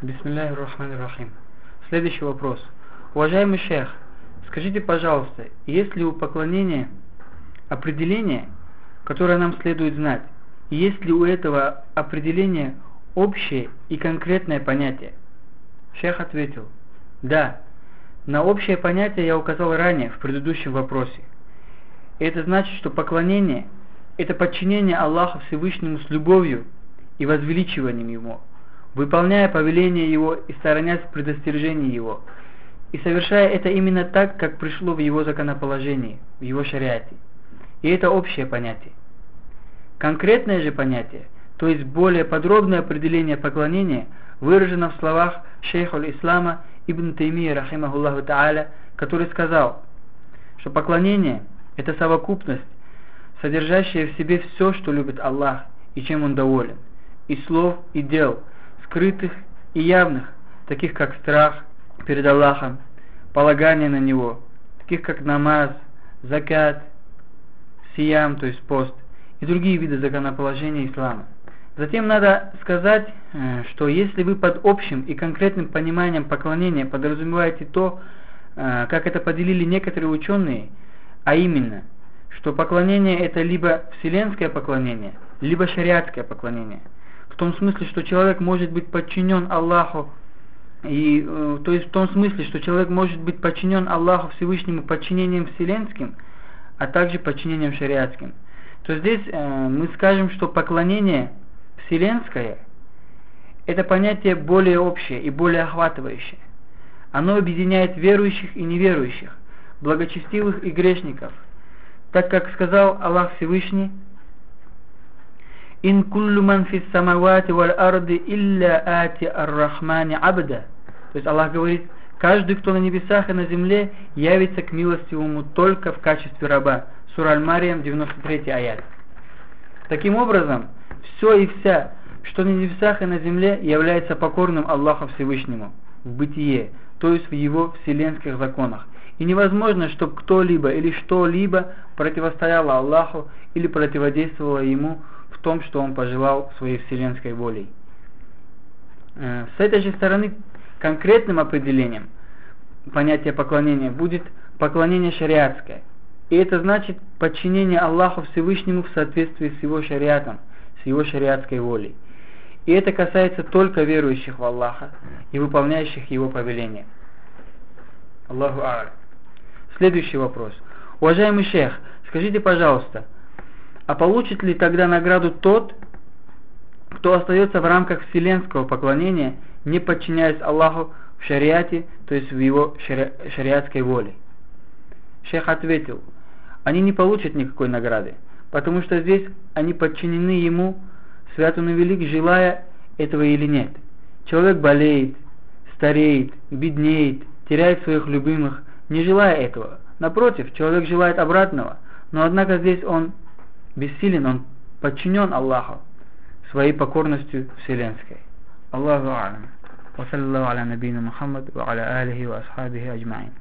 Бисмилляхи рахмани рахим. Следующий вопрос. Уважаемый шейх, скажите, пожалуйста, есть ли у поклонения определение, которое нам следует знать? Есть ли у этого определения общее и конкретное понятие? Шейх ответил, да, на общее понятие я указал ранее в предыдущем вопросе. Это значит, что поклонение – это подчинение Аллаху Всевышнему с любовью и возвеличиванием Ему, выполняя повеление Его и сторонясь предостережений Его, и совершая это именно так, как пришло в Его законоположении, в Его шариате. И это общее понятие. Конкретное же понятие, то есть более подробное определение поклонения, выражено в словах шейха ислама Ибн Таймия, рахимахуллаху та'аля, который сказал, что поклонение – это совокупность, содержащая в себе все, что любит Аллах и чем Он доволен, и слов, и дел, скрытых и явных, таких как страх перед Аллахом, полагание на Него, таких как намаз, закат, сиям, то есть пост, и другие виды законоположения ислама. Затем надо сказать, э, что если вы под общим и конкретным пониманием поклонения подразумеваете то, э, как это поделили некоторые ученые, а именно, что поклонение это либо вселенское поклонение, либо шариатское поклонение. Том смысле, что человек может быть подчинен Аллаху, и, э, то есть в том смысле, что человек может быть подчинен Аллаху Всевышнему подчинением вселенским, а также подчинением шариатским. То здесь э, мы скажем, что поклонение – вселенское – это понятие более общее и более охватывающее. Оно объединяет верующих и неверующих, благочестивых и грешников, так как сказал Аллах Всевышний «Ин куллу ман фис самавати валь арды илля ати ар-рахмани абда». То есть Аллах говорит, каждый, кто на небесах и на земле, явится к милостивому только в качестве раба. Сура Аль-Мариям, 93 аят. Таким образом, все и вся, что на небесах и на земле, является покорным Аллаху Всевышнему в бытие, то есть в его вселенских законах. И невозможно, чтобы кто-либо или что-либо противостояло Аллаху или противодействовало ему в том, что он пожелал своей вселенской волей. Э, с этой же стороны конкретным определением понятия поклонения будет поклонение шариатское. И это значит подчинение Аллаху Всевышнему в соответствии с его шариатом, с его шариатской волей. И это касается только верующих в Аллаха и выполняющих его повеления. Аллаху Ар. Следующий вопрос. Уважаемый шейх, скажите, пожалуйста, а получит ли тогда награду тот, кто остается в рамках вселенского поклонения, не подчиняясь Аллаху в шариате, то есть в его шари шариатской воле? Шейх ответил, они не получат никакой награды, потому что здесь они подчинены ему, свят он и велик, желая этого или нет. Человек болеет, стареет, беднеет, теряет своих любимых, не желая этого. Напротив, человек желает обратного, но однако здесь он бессилен, он подчинен Аллаху своей покорностью вселенской. Аллаху алям. وصلى الله على نبينا محمد وعلى آله وأصحابه أجمعين